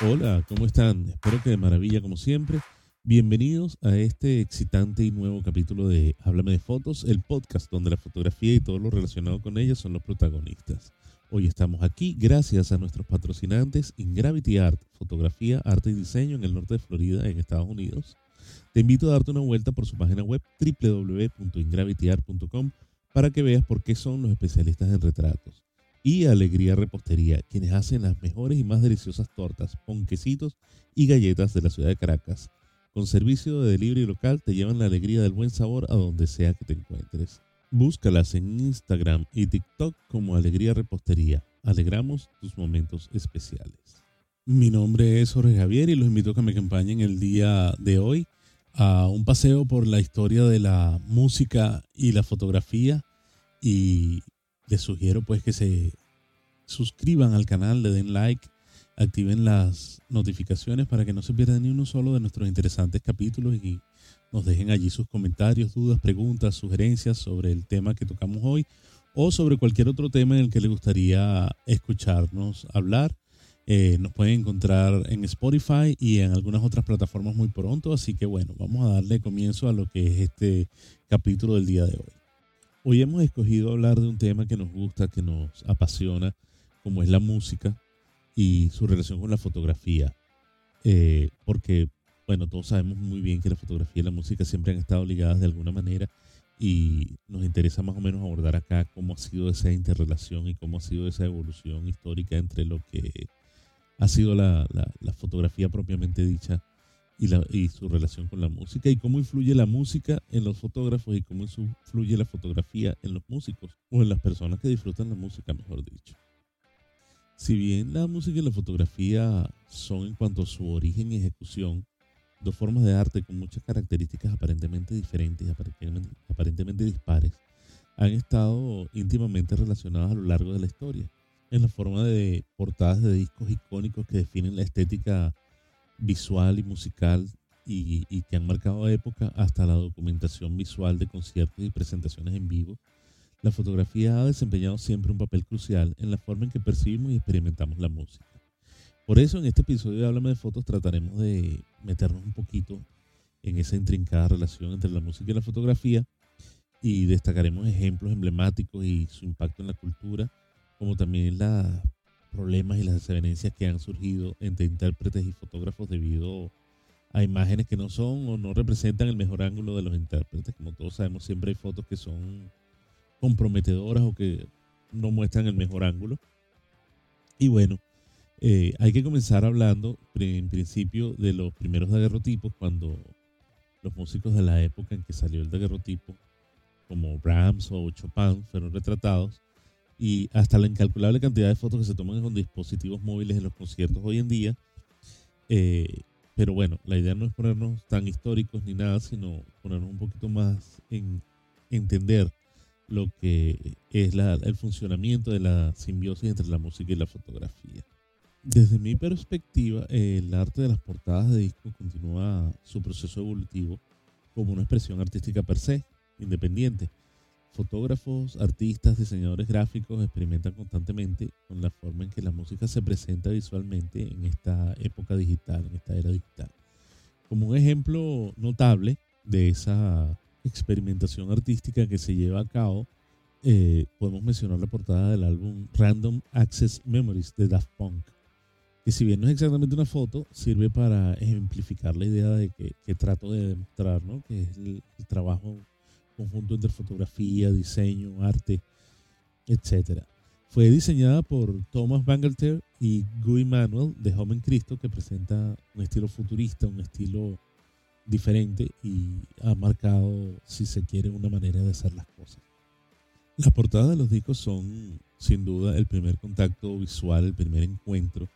Hola, ¿cómo están? Espero que de maravilla como siempre. Bienvenidos a este excitante y nuevo capítulo de Háblame de Fotos, el podcast donde la fotografía y todo lo relacionado con ella son los protagonistas. Hoy estamos aquí gracias a nuestros patrocinantes Ingravity Art, fotografía, arte y diseño en el norte de Florida, en Estados Unidos. Te invito a darte una vuelta por su página web www.ingravityart.com para que veas por qué son los especialistas en retratos y Alegría Repostería, quienes hacen las mejores y más deliciosas tortas, ponquecitos y galletas de la ciudad de Caracas. Con servicio de delivery local te llevan la alegría del buen sabor a donde sea que te encuentres. Búscalas en Instagram y TikTok como Alegría Repostería. Alegramos tus momentos especiales. Mi nombre es Jorge Javier y los invito a que me acompañen el día de hoy a un paseo por la historia de la música y la fotografía y les sugiero pues que se suscriban al canal, le den like, activen las notificaciones para que no se pierdan ni uno solo de nuestros interesantes capítulos y nos dejen allí sus comentarios, dudas, preguntas, sugerencias sobre el tema que tocamos hoy o sobre cualquier otro tema en el que les gustaría escucharnos hablar. Eh, nos pueden encontrar en Spotify y en algunas otras plataformas muy pronto, así que bueno, vamos a darle comienzo a lo que es este capítulo del día de hoy. Hoy hemos escogido hablar de un tema que nos gusta, que nos apasiona, como es la música y su relación con la fotografía. Eh, porque, bueno, todos sabemos muy bien que la fotografía y la música siempre han estado ligadas de alguna manera y nos interesa más o menos abordar acá cómo ha sido esa interrelación y cómo ha sido esa evolución histórica entre lo que ha sido la, la fotografía propiamente dicha y, su relación con la música y cómo influye la música en los fotógrafos y cómo influye la fotografía en los músicos o en las personas que disfrutan la música, mejor dicho. Si bien la música y la fotografía son en cuanto a su origen y ejecución dos formas de arte con muchas características aparentemente diferentes y aparentemente, aparentemente dispares, han estado íntimamente relacionadas a lo largo de la historia, en la forma de portadas de discos icónicos que definen la estética visual y musical y, que han marcado época hasta la documentación visual de conciertos y presentaciones en vivo, la fotografía ha desempeñado siempre un papel crucial en la forma en que percibimos y experimentamos la música. Por eso en este episodio de Háblame de Fotos trataremos de meternos un poquito en esa intrincada relación entre la música y la fotografía y destacaremos ejemplos emblemáticos y su impacto en la cultura, como también la problemas y las desavenencias que han surgido entre intérpretes y fotógrafos debido a imágenes que no son o no representan el mejor ángulo de los intérpretes. Como todos sabemos, siempre hay fotos que son comprometedoras o que no muestran el mejor ángulo. Y bueno, eh, hay que comenzar hablando en principio de los primeros daguerrotipos, cuando los músicos de la época en que salió el daguerrotipo, como Brahms o Chopin, fueron retratados y hasta la incalculable cantidad de fotos que se toman con dispositivos móviles en los conciertos hoy en día. Eh, pero bueno, la idea no es ponernos tan históricos ni nada, sino ponernos un poquito más en entender lo que es el funcionamiento de la simbiosis entre la música y la fotografía. Desde mi perspectiva, el arte de las portadas de discos continúa su proceso evolutivo como una expresión artística per se, independiente, Fotógrafos, artistas, diseñadores gráficos experimentan constantemente con la forma en que la música se presenta visualmente en esta época digital, en esta era digital. Como un ejemplo notable de esa experimentación artística que se lleva a cabo, eh, podemos mencionar la portada del álbum Random Access Memories de Daft Punk, que si bien no es exactamente una foto, sirve para ejemplificar la idea de que, trato de demostrar, ¿no? que es el trabajo conjunto entre fotografía, diseño, arte, etc. Fue diseñada por Thomas Bangalter y Guy Manuel de Joven Cristo, que presenta un estilo futurista, un estilo diferente y ha marcado, si se quiere, una manera de hacer las cosas. Las portadas de los discos son, sin duda, el primer contacto visual, el primer encuentro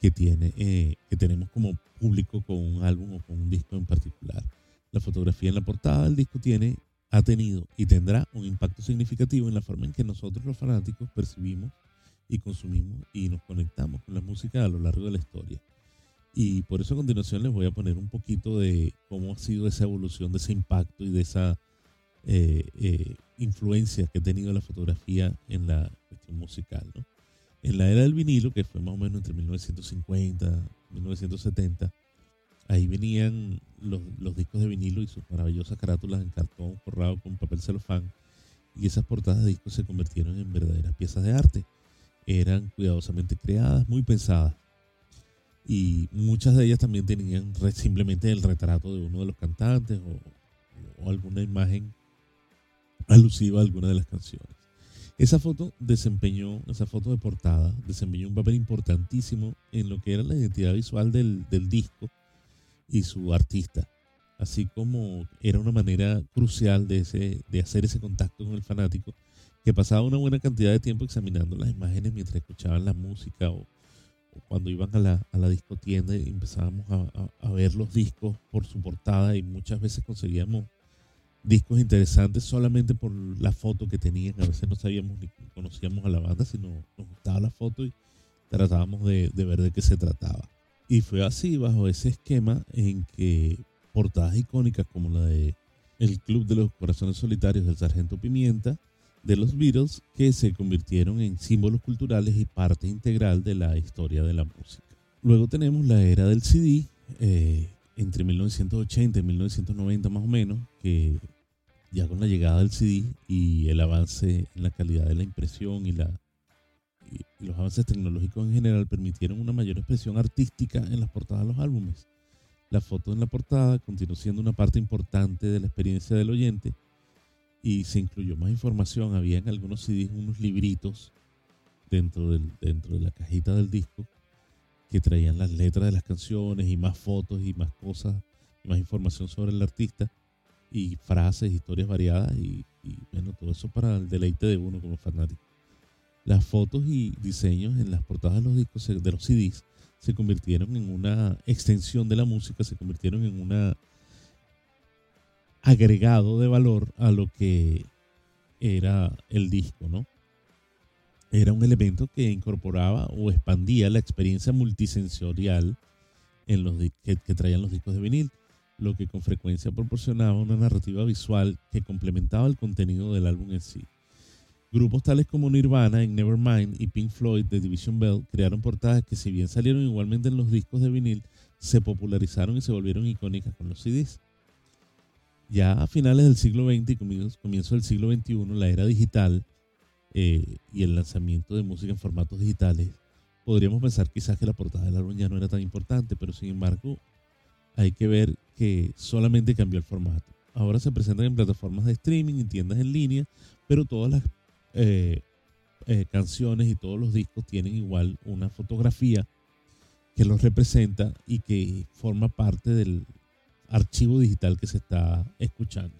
que, tiene, eh, que tenemos como público con un álbum o con un disco en particular. La fotografía en la portada del disco tiene ha tenido y tendrá un impacto significativo en la forma en que nosotros los fanáticos percibimos y consumimos y nos conectamos con la música a lo largo de la historia. Y por eso a continuación les voy a poner un poquito de cómo ha sido esa evolución, de ese impacto y de esa eh, eh, influencia que ha tenido la fotografía en la cuestión musical. En la era del vinilo, que fue más o menos entre 1950 y 1970, ahí venían los, discos de vinilo y sus maravillosas carátulas en cartón forrado con papel celofán. Y esas portadas de discos se convirtieron en verdaderas piezas de arte. Eran cuidadosamente creadas, muy pensadas. Y muchas de ellas también tenían simplemente el retrato de uno de los cantantes o, o alguna imagen alusiva a alguna de las canciones. Esa foto desempeñó, esa foto de portada, desempeñó un papel importantísimo en lo que era la identidad visual del disco y su artista, así como era una manera crucial de, ese, de hacer ese contacto con el fanático, que pasaba una buena cantidad de tiempo examinando las imágenes mientras escuchaban la música o, cuando iban a la, a la discotienda y empezábamos a, a, ver los discos por su portada y muchas veces conseguíamos discos interesantes solamente por la foto que tenían. A veces no sabíamos ni conocíamos a la banda, sino nos gustaba la foto y tratábamos de, de ver de qué se trataba. Y fue así, bajo ese esquema, en que portadas icónicas como la de El Club de los Corazones Solitarios del Sargento Pimienta, de los Beatles, que se convirtieron en símbolos culturales y parte integral de la historia de la música. Luego tenemos la era del CD, eh, entre 1980 y 1990 más o menos, que ya con la llegada del CD y el avance en la calidad de la impresión y la y los avances tecnológicos en general permitieron una mayor expresión artística en las portadas de los álbumes. La foto en la portada continuó siendo una parte importante de la experiencia del oyente y se incluyó más información. Había en algunos CDs unos libritos dentro, del, dentro de la cajita del disco que traían las letras de las canciones y más fotos y más cosas, y más información sobre el artista y frases, historias variadas y, y bueno, todo eso para el deleite de uno como fanático. Las fotos y diseños en las portadas de los discos, de los CDs, se convirtieron en una extensión de la música, se convirtieron en un agregado de valor a lo que era el disco, ¿no? Era un elemento que incorporaba o expandía la experiencia multisensorial en los que, que traían los discos de vinil, lo que con frecuencia proporcionaba una narrativa visual que complementaba el contenido del álbum en sí. Grupos tales como Nirvana en Nevermind y Pink Floyd de Division Bell crearon portadas que si bien salieron igualmente en los discos de vinil, se popularizaron y se volvieron icónicas con los CDs. Ya a finales del siglo XX y comienzo, del siglo XXI, la era digital eh, y el lanzamiento de música en formatos digitales, podríamos pensar quizás que la portada del álbum ya no era tan importante, pero sin embargo hay que ver que solamente cambió el formato. Ahora se presentan en plataformas de streaming, en tiendas en línea, pero todas las eh, eh, canciones y todos los discos tienen igual una fotografía que los representa y que forma parte del archivo digital que se está escuchando.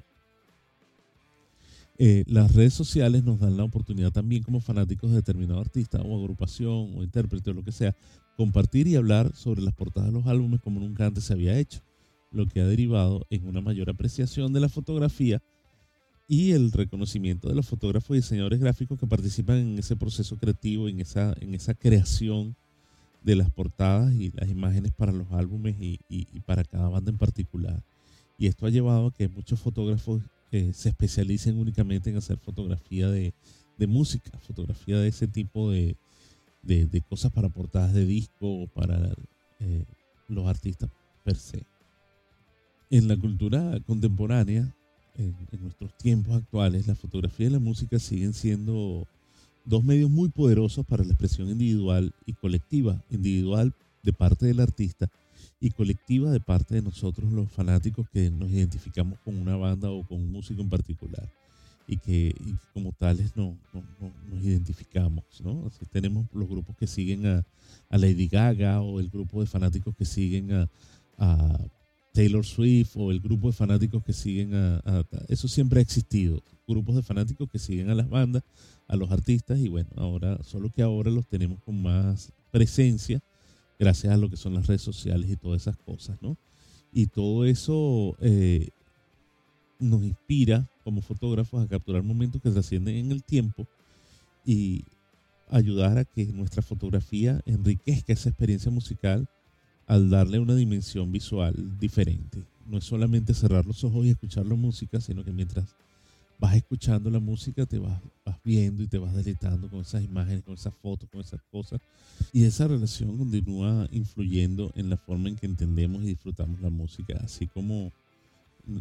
Eh, las redes sociales nos dan la oportunidad también como fanáticos de determinado artista o agrupación o intérprete o lo que sea, compartir y hablar sobre las portadas de los álbumes como nunca antes se había hecho, lo que ha derivado en una mayor apreciación de la fotografía y el reconocimiento de los fotógrafos y diseñadores gráficos que participan en ese proceso creativo, en esa, en esa creación de las portadas y las imágenes para los álbumes y, para cada banda en particular. Y esto ha llevado a que muchos fotógrafos eh, se especialicen únicamente en hacer fotografía de, música, fotografía de ese tipo de, cosas para portadas de disco o para eh, los artistas per se. En la cultura contemporánea, en, nuestros tiempos actuales, la fotografía y la música siguen siendo dos medios muy poderosos para la expresión individual y colectiva. Individual de parte del artista y colectiva de parte de nosotros los fanáticos que nos identificamos con una banda o con un músico en particular y que, como tales no, nos identificamos. ¿no? Así tenemos los grupos que siguen a, Lady Gaga o el grupo de fanáticos que siguen a Taylor Swift o el grupo de fanáticos que siguen a, Eso siempre ha existido. Grupos de fanáticos que siguen a las bandas, a los artistas y bueno, ahora, solo que ahora los tenemos con más presencia gracias a lo que son las redes sociales y todas esas cosas, ¿no? Y todo eso eh, nos inspira como fotógrafos a capturar momentos que trascienden en el tiempo y ayudar a que nuestra fotografía enriquezca esa experiencia musical al darle una dimensión visual diferente. No es solamente cerrar los ojos y escuchar la música, sino que mientras vas escuchando la música, te vas, vas viendo y te vas deleitando con esas imágenes, con esas fotos, con esas cosas. Y esa relación continúa influyendo en la forma en que entendemos y disfrutamos la música, así como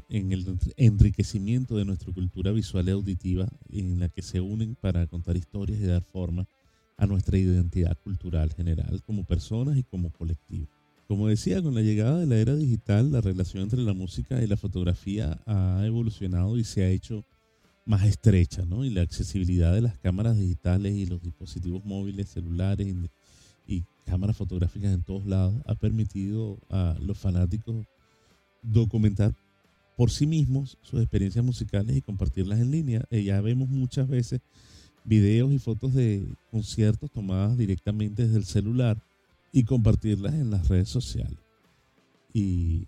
en el enriquecimiento de nuestra cultura visual y auditiva, en la que se unen para contar historias y dar forma a nuestra identidad cultural general como personas y como colectivo. Como decía, con la llegada de la era digital, la relación entre la música y la fotografía ha evolucionado y se ha hecho más estrecha, ¿no? Y la accesibilidad de las cámaras digitales y los dispositivos móviles, celulares y, cámaras fotográficas en todos lados ha permitido a los fanáticos documentar por sí mismos sus experiencias musicales y compartirlas en línea. Eh, ya vemos muchas veces videos y fotos de conciertos tomadas directamente desde el celular y compartirlas en las redes sociales. Y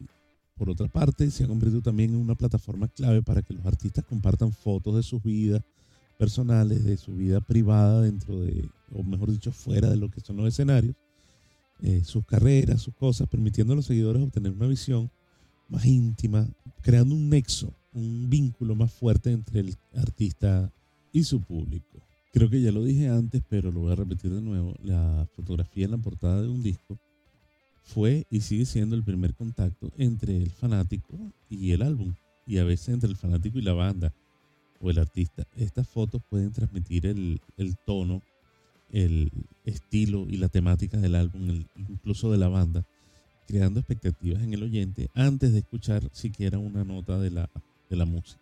por otra parte, se ha convertido también en una plataforma clave para que los artistas compartan fotos de sus vidas personales, de su vida privada dentro de, o mejor dicho, fuera de lo que son los escenarios, eh, sus carreras, sus cosas, permitiendo a los seguidores obtener una visión más íntima, creando un nexo, un vínculo más fuerte entre el artista y su público. Creo que ya lo dije antes, pero lo voy a repetir de nuevo. La fotografía en la portada de un disco fue y sigue siendo el primer contacto entre el fanático y el álbum, y a veces entre el fanático y la banda o el artista. Estas fotos pueden transmitir el, tono, el estilo y la temática del álbum, incluso de la banda, creando expectativas en el oyente antes de escuchar siquiera una nota de la, de la música.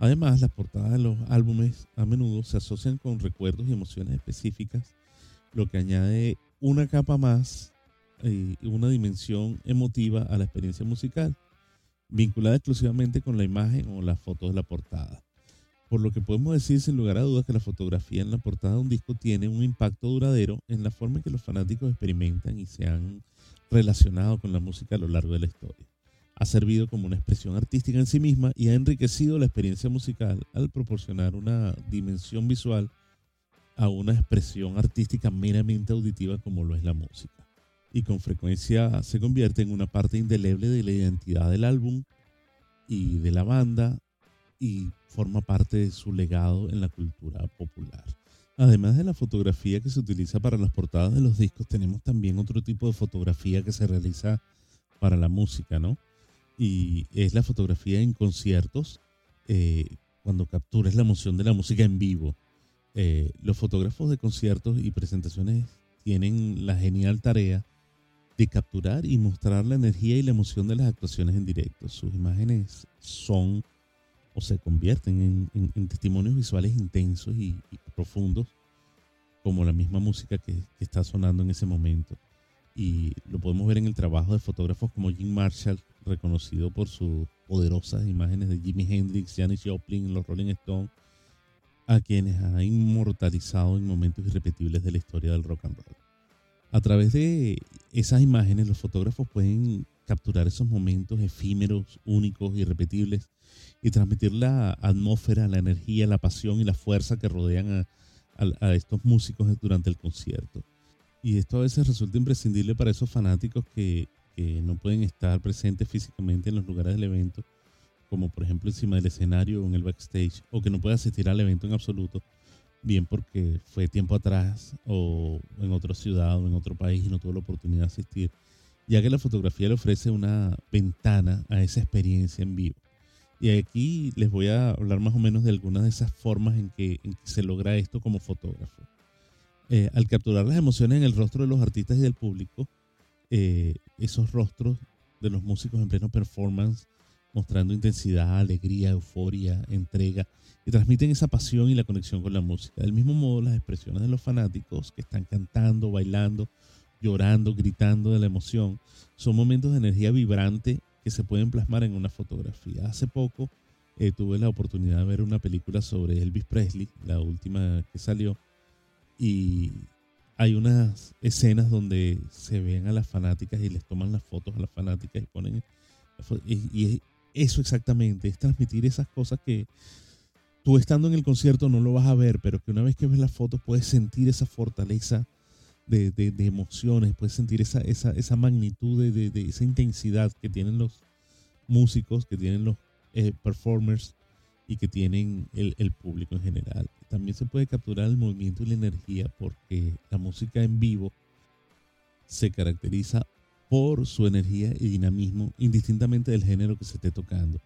Además, las portadas de los álbumes a menudo se asocian con recuerdos y emociones específicas, lo que añade una capa más y una dimensión emotiva a la experiencia musical, vinculada exclusivamente con la imagen o las fotos de la portada. Por lo que podemos decir sin lugar a dudas que la fotografía en la portada de un disco tiene un impacto duradero en la forma en que los fanáticos experimentan y se han relacionado con la música a lo largo de la historia. Ha servido como una expresión artística en sí misma y ha enriquecido la experiencia musical al proporcionar una dimensión visual a una expresión artística meramente auditiva como lo es la música y con frecuencia se convierte en una parte indeleble de la identidad del álbum y de la banda y forma parte de su legado en la cultura popular. Además de la fotografía que se utiliza para las portadas de los discos, tenemos también otro tipo de fotografía que se realiza para la música, ¿no? Y es la fotografía en conciertos, eh, cuando capturas la emoción de la música en vivo. Eh, los fotógrafos de conciertos y presentaciones tienen la genial tarea de capturar y mostrar la energía y la emoción de las actuaciones en directo. Sus imágenes son o se convierten en, testimonios visuales intensos y, profundos, como la misma música que, está sonando en ese momento. Y lo podemos ver en el trabajo de fotógrafos como Jim Marshall, reconocido por sus poderosas imágenes de Jimi Hendrix, Janis Joplin, los Rolling Stones, a quienes ha inmortalizado en momentos irrepetibles de la historia del rock and roll. A través de esas imágenes los fotógrafos pueden capturar esos momentos efímeros, únicos, irrepetibles y transmitir la atmósfera, la energía, la pasión y la fuerza que rodean a, estos músicos durante el concierto. Y esto a veces resulta imprescindible para esos fanáticos que, que no pueden estar presentes físicamente en los lugares del evento, como por ejemplo encima del escenario o en el backstage, o que no pueden asistir al evento en absoluto, bien porque fue tiempo atrás o en otra ciudad o en otro país y no tuvo la oportunidad de asistir, ya que la fotografía le ofrece una ventana a esa experiencia en vivo. Y aquí les voy a hablar más o menos de algunas de esas formas en que, se logra esto como fotógrafo. Eh, al capturar las emociones en el rostro de los artistas y del público, eh, esos rostros de los músicos en pleno performance, mostrando intensidad, alegría, euforia, entrega, y transmiten esa pasión y la conexión con la música. Del mismo modo, las expresiones de los fanáticos que están cantando, bailando, llorando, gritando de la emoción, son momentos de energía vibrante que se pueden plasmar en una fotografía. Hace poco eh, tuve la oportunidad de ver una película sobre Elvis Presley, la última que salió, y hay unas escenas donde se ven a las fanáticas y les toman las fotos a las fanáticas y ponen... Y, y eso exactamente, es transmitir esas cosas que tú estando en el concierto no lo vas a ver, pero que una vez que ves las fotos puedes sentir esa fortaleza de, emociones, puedes sentir esa, esa, esa magnitud de, esa intensidad que tienen los músicos, que tienen los eh, performers y que tienen el, público en general. También se puede capturar el movimiento y la energía porque la música en vivo se caracteriza por su energía y dinamismo indistintamente del género que se esté tocando.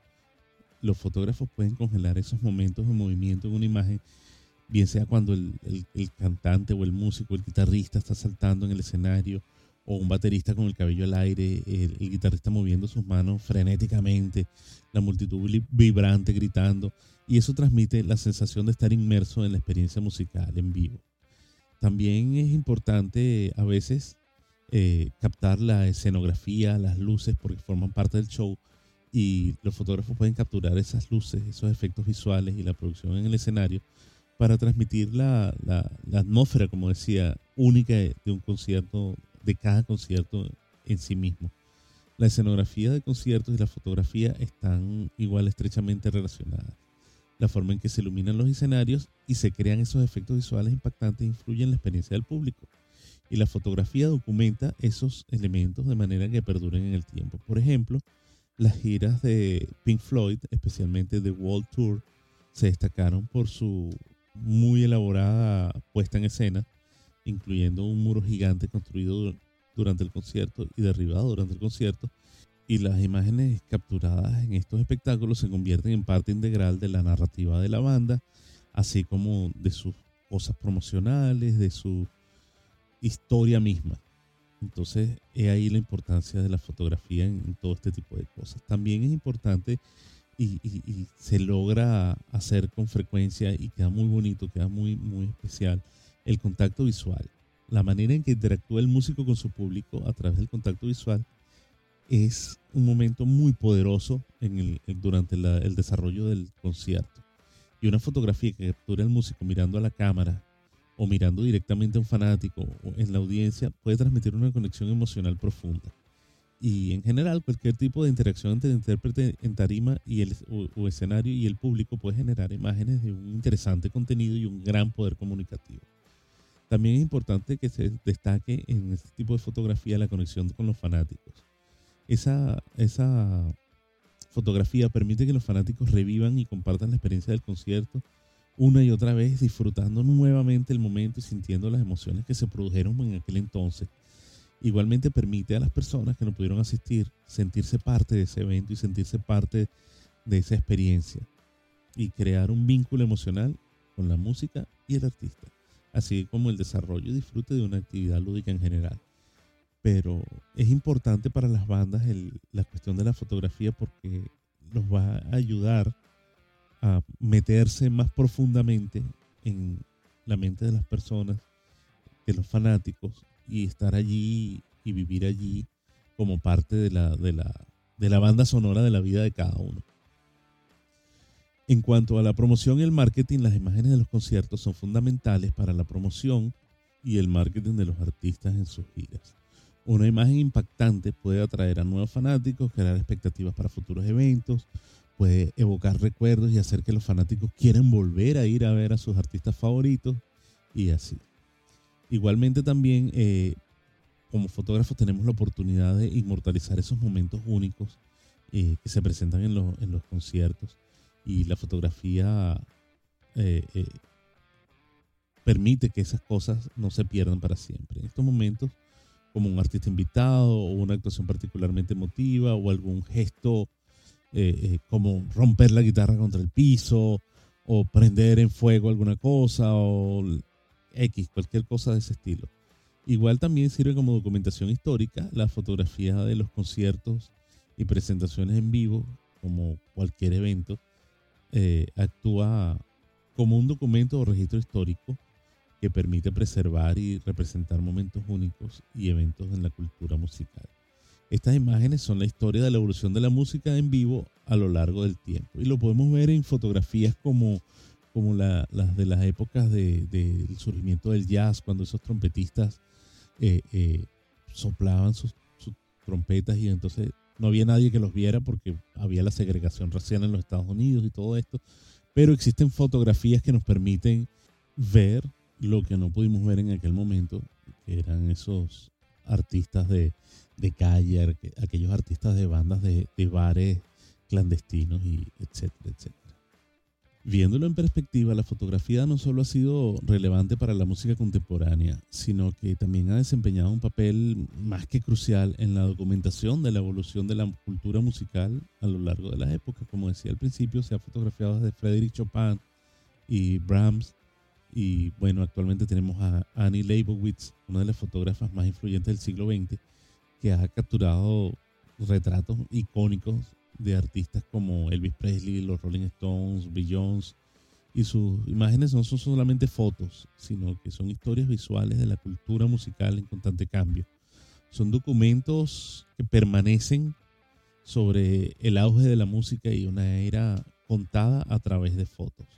Los fotógrafos pueden congelar esos momentos de movimiento en una imagen, bien sea cuando el, el, cantante o el músico, el guitarrista está saltando en el escenario, o un baterista con el cabello al aire, el, guitarrista moviendo sus manos frenéticamente, la multitud vibrante gritando, y eso transmite la sensación de estar inmerso en la experiencia musical en vivo. También es importante a veces eh, captar la escenografía, las luces, porque forman parte del show y los fotógrafos pueden capturar esas luces, esos efectos visuales y la producción en el escenario para transmitir la, la, atmósfera, como decía, única de un concierto, de cada concierto en sí mismo. La escenografía de conciertos y la fotografía están igual estrechamente relacionadas. La forma en que se iluminan los escenarios y se crean esos efectos visuales impactantes influye en la experiencia del público y la fotografía documenta esos elementos de manera que perduren en el tiempo. Por ejemplo, las giras de Pink Floyd, especialmente The World Tour, se destacaron por su muy elaborada puesta en escena, incluyendo un muro gigante construido durante el concierto y derribado durante el concierto, y las imágenes capturadas en estos espectáculos se convierten en parte integral de la narrativa de la banda, así como de sus cosas promocionales, de su historia misma. Entonces, es ahí la importancia de la fotografía en, todo este tipo de cosas. También es importante y, se logra hacer con frecuencia y queda muy bonito, queda muy, muy especial el contacto visual. La manera en que interactúa el músico con su público a través del contacto visual es un momento muy poderoso en el, durante el desarrollo del concierto. Y una fotografía que captura el músico mirando a la cámara o mirando directamente a un fanático en la audiencia puede transmitir una conexión emocional profunda. Y en general, cualquier tipo de interacción entre el intérprete en tarima y el, o, escenario y el público puede generar imágenes de un interesante contenido y un gran poder comunicativo. También es importante que se destaque en este tipo de fotografía la conexión con los fanáticos. Esa, esa fotografía permite que los fanáticos revivan y compartan la experiencia del concierto una y otra vez disfrutando nuevamente el momento y sintiendo las emociones que se produjeron en aquel entonces. Igualmente permite a las personas que no pudieron asistir sentirse parte de ese evento y sentirse parte de esa experiencia y crear un vínculo emocional con la música y el artista, así como el desarrollo y disfrute de una actividad lúdica en general. Pero es importante para las bandas la cuestión de la fotografía porque nos va a ayudar a meterse más profundamente en la mente de las personas, de los fanáticos, y estar allí y vivir allí como parte de la, de la, de la banda sonora de la vida de cada uno. En cuanto a la promoción y el marketing, las imágenes de los conciertos son fundamentales para la promoción y el marketing de los artistas en sus giras. Una imagen impactante puede atraer a nuevos fanáticos, crear expectativas para futuros eventos, puede evocar recuerdos y hacer que los fanáticos quieran volver a ir a ver a sus artistas favoritos y así. Igualmente también eh, como fotógrafos tenemos la oportunidad de inmortalizar esos momentos únicos eh, que se presentan en en los, conciertos y la fotografía eh, permite que esas cosas no se pierdan para siempre. En estos momentos, como un artista invitado o una actuación particularmente emotiva o algún gesto eh, eh, como romper la guitarra contra el piso o prender en fuego alguna cosa o X, cualquier cosa de ese estilo. Igual también sirve como documentación histórica la fotografía de los conciertos y presentaciones en vivo, como cualquier evento, eh, actúa como un documento o registro histórico que permite preservar y representar momentos únicos y eventos en la cultura musical. Estas imágenes son la historia de la evolución de la música en vivo a lo largo del tiempo. Y lo podemos ver en fotografías como, como las de las épocas del surgimiento del jazz, cuando esos trompetistas eh, eh, soplaban sus, trompetas y entonces no había nadie que los viera porque había la segregación racial en los Estados Unidos y todo esto. Pero existen fotografías que nos permiten ver lo que no pudimos ver en aquel momento, que eran esos artistas de, de calle, aquellos artistas de bandas de, bares clandestinos y etcétera, etcétera. Viéndolo en perspectiva, la fotografía no solo ha sido relevante para la música contemporánea, sino que también ha desempeñado un papel más que crucial en la documentación de la evolución de la cultura musical a lo largo de las épocas. Como decía al principio, se ha fotografiado desde Frédéric Chopin y Brahms. Y bueno, actualmente tenemos a Annie Leibovitz, una de las fotógrafas más influyentes del siglo XX, que ha capturado retratos icónicos de artistas como Elvis Presley, los Rolling Stones, Beyoncé, y sus imágenes no son solamente fotos, sino que son historias visuales de la cultura musical en constante cambio. Son documentos que permanecen sobre el auge de la música y una era contada a través de fotos.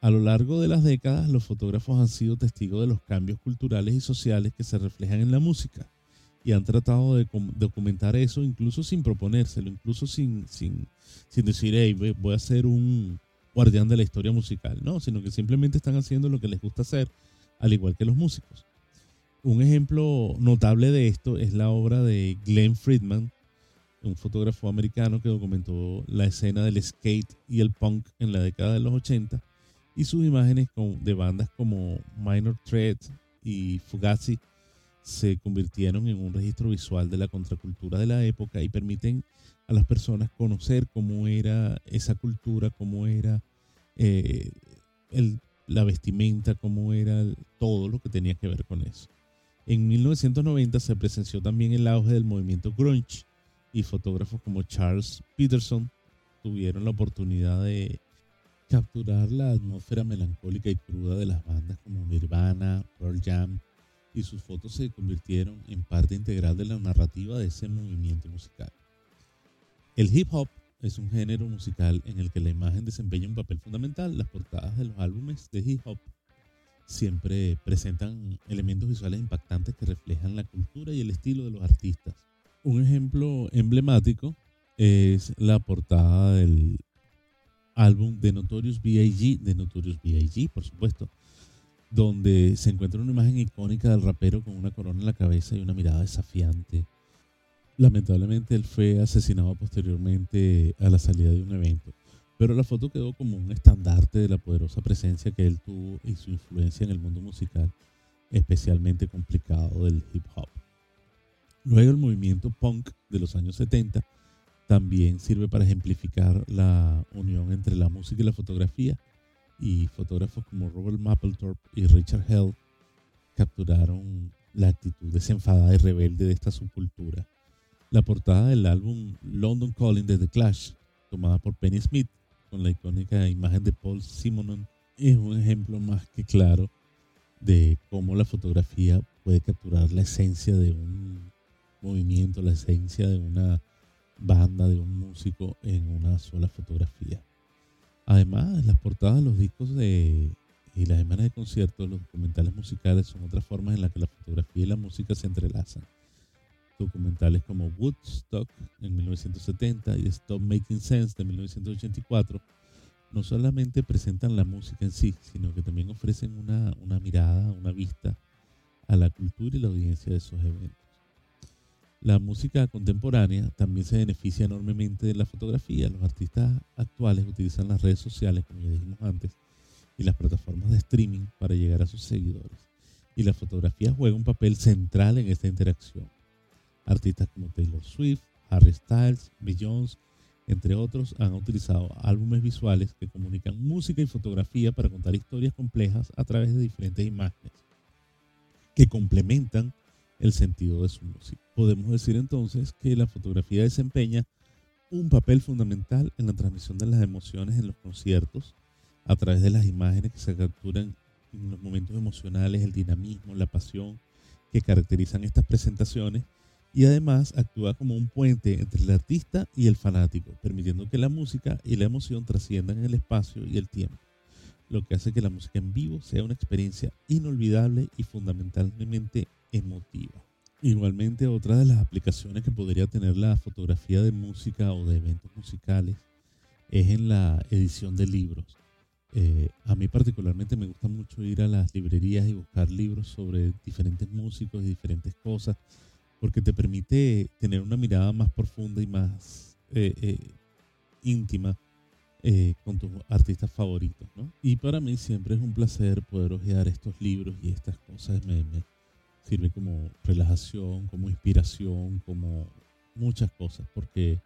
A lo largo de las décadas, los fotógrafos han sido testigos de los cambios culturales y sociales que se reflejan en la música y han tratado de documentar eso incluso sin proponérselo, incluso sin, sin, sin decir, hey, voy a ser un guardián de la historia musical, no, sino que simplemente están haciendo lo que les gusta hacer, al igual que los músicos. Un ejemplo notable de esto es la obra de Glenn Friedman, un fotógrafo americano que documentó la escena del skate y el punk en la década de los 80 y sus imágenes de bandas como Minor Threat y Fugazi se convirtieron en un registro visual de la contracultura de la época y permiten a las personas conocer cómo era esa cultura, cómo era eh, la vestimenta, cómo era todo lo que tenía que ver con eso. En 1990 se presenció también el auge del movimiento grunge y fotógrafos como Charles Peterson tuvieron la oportunidad de capturar la atmósfera melancólica y cruda de las bandas como Nirvana, Pearl Jam, y sus fotos se convirtieron en parte integral de la narrativa de ese movimiento musical. El hip hop es un género musical en el que la imagen desempeña un papel fundamental. Las portadas de los álbumes de hip hop siempre presentan elementos visuales impactantes que reflejan la cultura y el estilo de los artistas. Un ejemplo emblemático es la portada del álbum de Notorious B.I.G., de Notorious B.I.G., por supuesto, donde se encuentra una imagen icónica del rapero con una corona en la cabeza y una mirada desafiante. Lamentablemente él fue asesinado posteriormente a la salida de un evento, pero la foto quedó como un estandarte de la poderosa presencia que él tuvo y su influencia en el mundo musical, especialmente complicado del hip hop. Luego el movimiento punk de los años 70 también sirve para ejemplificar la unión entre la música y la fotografía y fotógrafos como Robert Mapplethorpe y Richard Hell capturaron la actitud desenfadada y rebelde de esta subcultura. La portada del álbum London Calling de The Clash, tomada por Penny Smith, con la icónica imagen de Paul Simonon, es un ejemplo más que claro de cómo la fotografía puede capturar la esencia de un movimiento, la esencia de una banda, de un músico en una sola fotografía. Además, las portadas de los discos y las imágenes de conciertos, los documentales musicales son otras formas en las que la fotografía y la música se entrelazan. Documentales como Woodstock en 1970 y Stop Making Sense de 1984 no solamente presentan la música en sí, sino que también ofrecen una, una mirada, una vista a la cultura y la audiencia de esos eventos. La música contemporánea también se beneficia enormemente de la fotografía. Los artistas actuales utilizan las redes sociales, como ya dijimos antes, y las plataformas de streaming para llegar a sus seguidores. Y la fotografía juega un papel central en esta interacción. Artistas como Taylor Swift, Harry Styles, Beyoncé, entre otros, han utilizado álbumes visuales que comunican música y fotografía para contar historias complejas a través de diferentes imágenes que complementan el sentido de su música. Podemos decir entonces que la fotografía desempeña un papel fundamental en la transmisión de las emociones en los conciertos a través de las imágenes que se capturan en los momentos emocionales, el dinamismo, la pasión que caracterizan estas presentaciones y además actúa como un puente entre el artista y el fanático, permitiendo que la música y la emoción trasciendan el espacio y el tiempo, lo que hace que la música en vivo sea una experiencia inolvidable y fundamentalmente emotiva. Igualmente, otra de las aplicaciones que podría tener la fotografía de música o de eventos musicales es en la edición de libros. Eh, a mí particularmente me gusta mucho ir a las librerías y buscar libros sobre diferentes músicos y diferentes cosas, porque te permite tener una mirada más profunda y más eh, eh, íntima con tus artistas favoritos. ¿no? Y para mí siempre es un placer poder ojear estos libros y estas cosas. Me sirve como relajación, como inspiración, como muchas cosas, porque,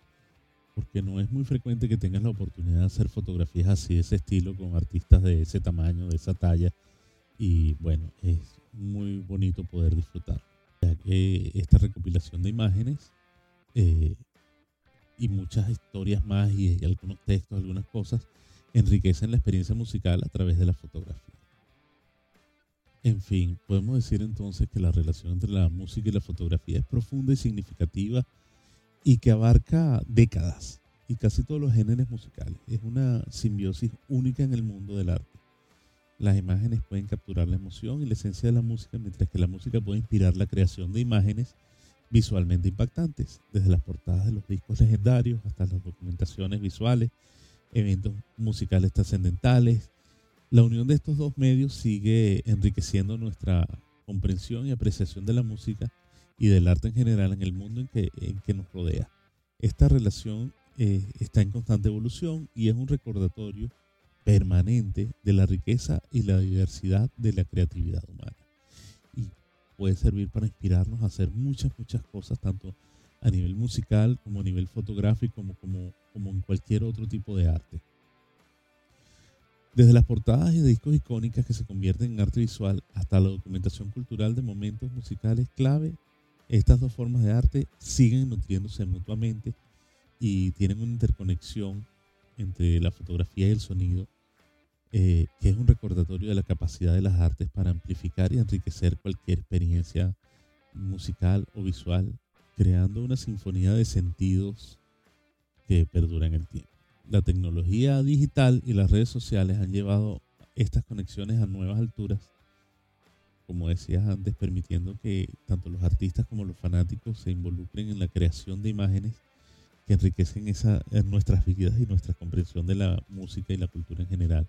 porque no es muy frecuente que tengas la oportunidad de hacer fotografías así de ese estilo con artistas de ese tamaño, de esa talla. Y bueno, es muy bonito poder disfrutar. Ya que esta recopilación de imágenes eh, y muchas historias más y, algunos textos, algunas cosas, enriquecen la experiencia musical a través de la fotografía. En fin, podemos decir entonces que la relación entre la música y la fotografía es profunda y significativa y que abarca décadas y casi todos los géneros musicales. Es una simbiosis única en el mundo del arte. Las imágenes pueden capturar la emoción y la esencia de la música, mientras que la música puede inspirar la creación de imágenes visualmente impactantes, desde las portadas de los discos legendarios hasta las documentaciones visuales, eventos musicales trascendentales. La unión de estos dos medios sigue enriqueciendo nuestra comprensión y apreciación de la música y del arte en general en el mundo en que, en que nos rodea. Esta relación eh, está en constante evolución y es un recordatorio permanente de la riqueza y la diversidad de la creatividad humana puede servir para inspirarnos a hacer muchas, muchas cosas, tanto a nivel musical como a nivel fotográfico, como, como, como en cualquier otro tipo de arte. Desde las portadas y discos icónicas que se convierten en arte visual hasta la documentación cultural de momentos musicales clave, estas dos formas de arte siguen nutriéndose mutuamente y tienen una interconexión entre la fotografía y el sonido eh, que es un recordatorio de la capacidad de las artes para amplificar y enriquecer cualquier experiencia musical o visual, creando una sinfonía de sentidos que perdura en el tiempo. La tecnología digital y las redes sociales han llevado estas conexiones a nuevas alturas, como decías antes, permitiendo que tanto los artistas como los fanáticos se involucren en la creación de imágenes que enriquecen esa, nuestras vidas y nuestra comprensión de la música y la cultura en general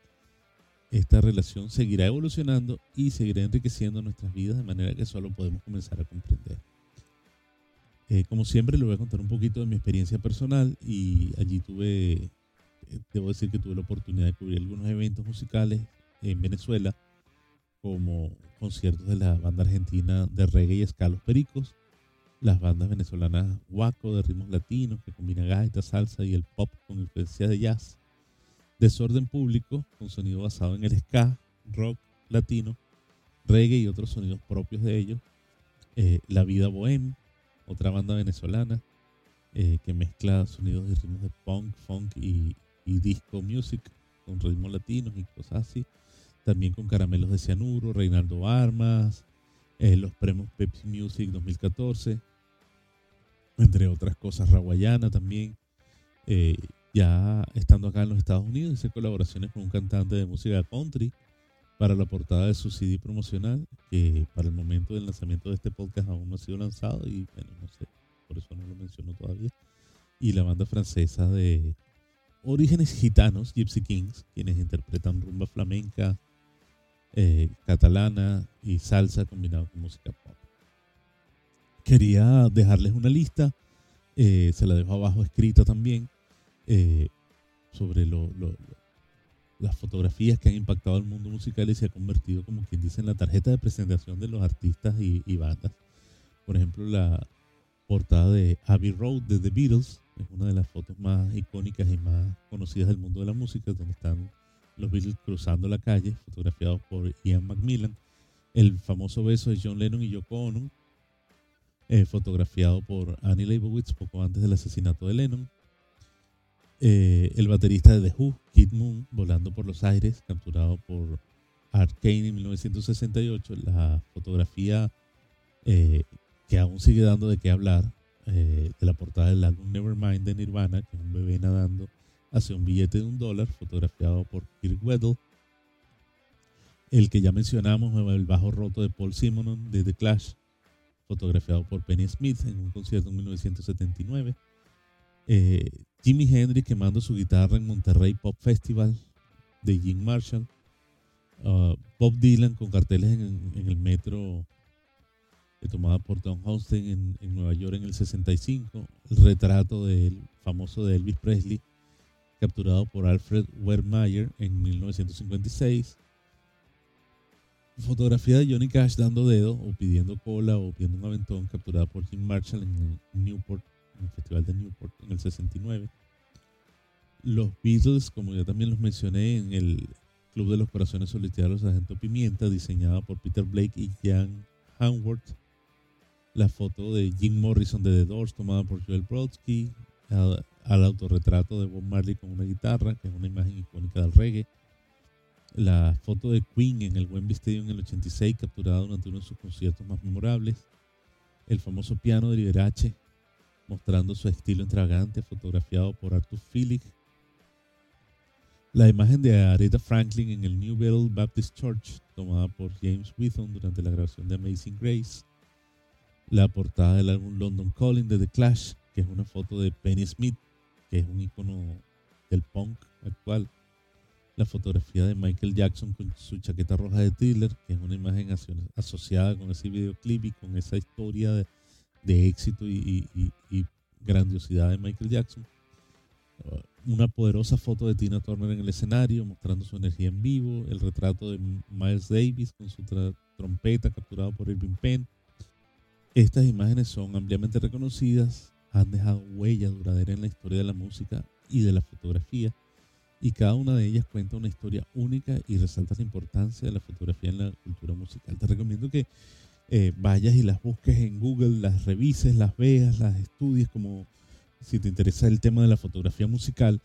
esta relación seguirá evolucionando y seguirá enriqueciendo nuestras vidas de manera que solo podemos comenzar a comprender. Eh, como siempre, le voy a contar un poquito de mi experiencia personal y allí tuve, eh, debo decir que tuve la oportunidad de cubrir algunos eventos musicales en Venezuela, como conciertos de la banda argentina de reggae y escalos pericos, las bandas venezolanas Waco de ritmos latinos que combina gaita, salsa y el pop con influencia de jazz, Desorden Público, con sonido basado en el ska, rock latino, reggae y otros sonidos propios de ellos. Eh, La Vida Bohem, otra banda venezolana eh, que mezcla sonidos y ritmos de punk, funk y, disco music con ritmos latinos y cosas así. También con Caramelos de Cianuro, Reinaldo Armas, eh, los premios Pepsi Music 2014, entre otras cosas, Raguayana también ya estando acá en los Estados Unidos, hice colaboraciones con un cantante de música country para la portada de su CD promocional, que para el momento del lanzamiento de este podcast aún no ha sido lanzado y bueno, no sé, por eso no lo menciono todavía. Y la banda francesa de orígenes gitanos, Gypsy Kings, quienes interpretan rumba flamenca, eh, catalana y salsa combinado con música pop. Quería dejarles una lista, eh, se la dejo abajo escrita también, eh, sobre las fotografías que han impactado el mundo musical y se ha convertido, como quien dice, en la tarjeta de presentación de los artistas y, bandas. Por ejemplo, la portada de Abbey Road de The Beatles es una de las fotos más icónicas y más conocidas del mundo de la música, donde están los Beatles cruzando la calle, fotografiados por Ian Macmillan. El famoso beso de John Lennon y Yoko Ono, eh, fotografiado por Annie Leibovitz poco antes del asesinato de Lennon. Eh, el baterista de The Who, Kid Moon, volando por los aires, capturado por Art Kane en 1968. La fotografía eh, que aún sigue dando de qué hablar eh, de la portada del álbum Nevermind de Nirvana, que es un bebé nadando hacia un billete de un dólar, fotografiado por Kirk Weddle. El que ya mencionamos, el bajo roto de Paul Simonon de The Clash, fotografiado por Penny Smith en un concierto en 1979. Eh, Jimi Hendrix quemando su guitarra en Monterrey Pop Festival de Jim Marshall. Uh, Bob Dylan con carteles en, el metro tomada por Tom Houston en, Nueva York en el 65. El retrato del famoso de Elvis Presley capturado por Alfred Wermeyer en 1956. Fotografía de Johnny Cash dando dedo o pidiendo cola o pidiendo un aventón, capturada por Jim Marshall en Newport, en el Festival de Newport en el 69. Los Beatles, como ya también los mencioné en el Club de los Corazones Solitarios Sargento Pimienta, diseñada por Peter Blake y Jan Hanworth. La foto de Jim Morrison de The Doors, tomada por Joel Brodsky. Al, autorretrato de Bob Marley con una guitarra, que es una imagen icónica del reggae. La foto de Queen en el Wembley Stadium en el 86, capturada durante uno de sus conciertos más memorables. El famoso piano de Liberace, mostrando su estilo extravagante, fotografiado por Arthur Phillips la imagen de Aretha Franklin en el New Bethel Baptist Church, tomada por James Witham durante la grabación de Amazing Grace. La portada del álbum London Calling de The Clash, que es una foto de Penny Smith, que es un icono del punk actual. La fotografía de Michael Jackson con su chaqueta roja de thriller, que es una imagen asociada con ese videoclip y con esa historia de, éxito y grandiosidad de Michael Jackson una poderosa foto de Tina Turner en el escenario, mostrando su energía en vivo, el retrato de Miles Davis con su trompeta capturado por Irving Penn. Estas imágenes son ampliamente reconocidas, han dejado huella duradera en la historia de la música y de la fotografía, y cada una de ellas cuenta una historia única y resalta la importancia de la fotografía en la cultura musical. Te recomiendo que eh, vayas y las busques en Google, las revises, las veas, las estudies como si te interesa el tema de la fotografía musical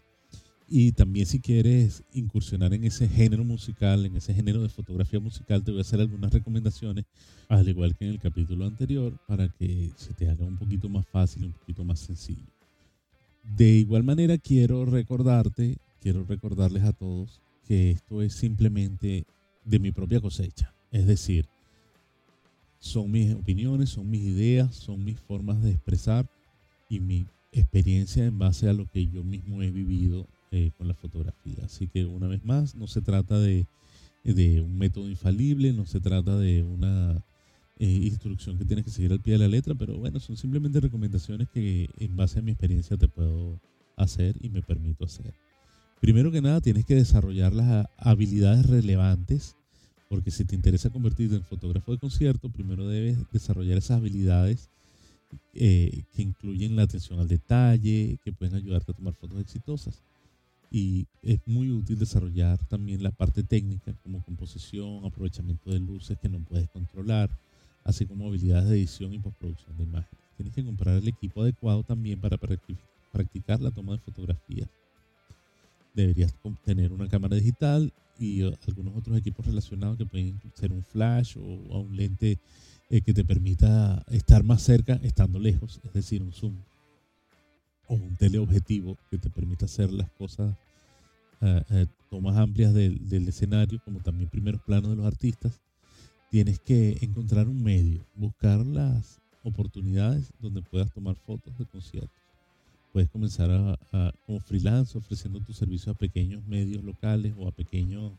y también si quieres incursionar en ese género musical, en ese género de fotografía musical, te voy a hacer algunas recomendaciones, al igual que en el capítulo anterior, para que se te haga un poquito más fácil, un poquito más sencillo. De igual manera quiero recordarte, quiero recordarles a todos que esto es simplemente de mi propia cosecha. Es decir, son mis opiniones, son mis ideas, son mis formas de expresar y mi experiencia en base a lo que yo mismo he vivido eh, con la fotografía. Así que una vez más, no se trata de, un método infalible, no se trata de una eh, instrucción que tienes que seguir al pie de la letra, pero bueno, son simplemente recomendaciones que en base a mi experiencia te puedo hacer y me permito hacer. Primero que nada, tienes que desarrollar las habilidades relevantes, porque si te interesa convertirte en fotógrafo de concierto, primero debes desarrollar esas habilidades eh, que incluyen la atención al detalle, que pueden ayudarte a tomar fotos exitosas. Y es muy útil desarrollar también la parte técnica como composición, aprovechamiento de luces que no puedes controlar, así como habilidades de edición y postproducción de imágenes. Tienes que comprar el equipo adecuado también para practicar la toma de fotografías. Deberías tener una cámara digital y eh, algunos otros equipos relacionados que pueden ser un flash o un lente eh, que te permita estar más cerca estando lejos, es decir, un zoom o un teleobjetivo que te permita hacer las cosas, eh, eh, tomas amplias del, escenario, como también primeros planos de los artistas, tienes que encontrar un medio, buscar las oportunidades donde puedas tomar fotos de conciertos. Puedes comenzar a, como freelance ofreciendo tus servicios a pequeños medios locales o a pequeños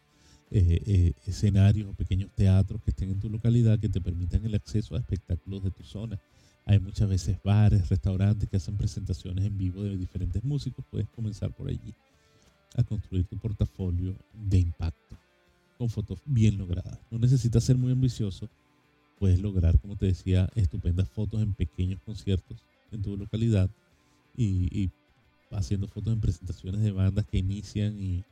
eh, eh, escenarios o pequeños teatros que estén en tu localidad que te permitan el acceso a espectáculos de tu zona. Hay muchas veces bares, restaurantes que hacen presentaciones en vivo de diferentes músicos. Puedes comenzar por allí a construir tu portafolio de impacto con fotos bien logradas. No necesitas ser muy ambicioso. Puedes lograr, como te decía, estupendas fotos en pequeños conciertos en tu localidad y, haciendo fotos en presentaciones de bandas que inician y,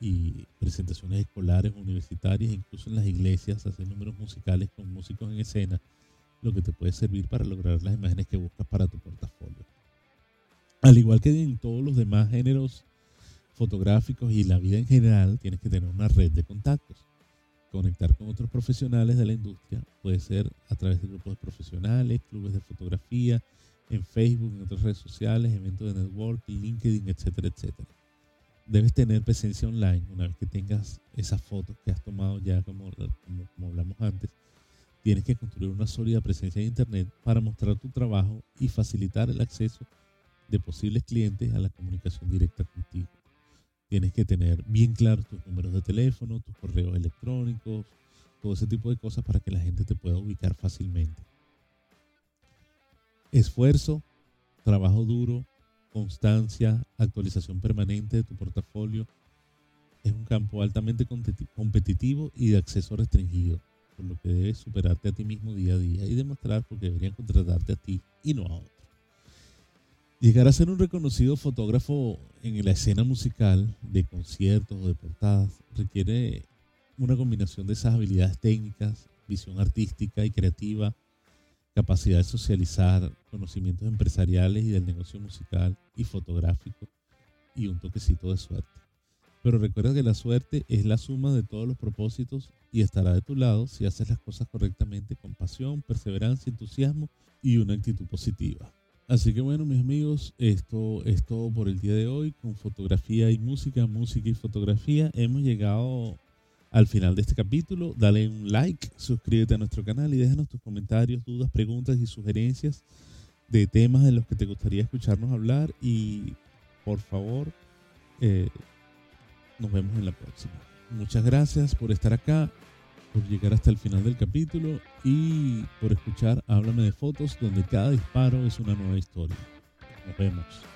y presentaciones escolares, universitarias, incluso en las iglesias, hacer números musicales con músicos en escena, lo que te puede servir para lograr las imágenes que buscas para tu portafolio. Al igual que en todos los demás géneros fotográficos y la vida en general, tienes que tener una red de contactos. Conectar con otros profesionales de la industria puede ser a través de grupos de profesionales, clubes de fotografía, en Facebook, en otras redes sociales, eventos de networking, LinkedIn, etcétera, etcétera debes tener presencia online una vez que tengas esas fotos que has tomado ya como, como, hablamos antes. Tienes que construir una sólida presencia en Internet para mostrar tu trabajo y facilitar el acceso de posibles clientes a la comunicación directa contigo. Tienes que tener bien claros tus números de teléfono, tus correos electrónicos, todo ese tipo de cosas para que la gente te pueda ubicar fácilmente. Esfuerzo, trabajo duro constancia, actualización permanente de tu portafolio. Es un campo altamente competitivo y de acceso restringido, por lo que debes superarte a ti mismo día a día y demostrar porque deberían contratarte a ti y no a otro. Llegar a ser un reconocido fotógrafo en la escena musical de conciertos o de portadas requiere una combinación de esas habilidades técnicas, visión artística y creativa, capacidad de socializar, conocimientos empresariales y del negocio musical y fotográfico y un toquecito de suerte. Pero recuerda que la suerte es la suma de todos los propósitos y estará de tu lado si haces las cosas correctamente con pasión, perseverancia, entusiasmo y una actitud positiva. Así que bueno, mis amigos, esto es todo por el día de hoy con fotografía y música, música y fotografía. Hemos llegado al final de este capítulo. Dale un like, suscríbete a nuestro canal y déjanos tus comentarios, dudas, preguntas y sugerencias de temas de los que te gustaría escucharnos hablar. Y por favor, eh, nos vemos en la próxima. Muchas gracias por estar acá por llegar hasta el final del capítulo y por escuchar Háblame de Fotos, donde cada disparo es una nueva historia. Nos vemos.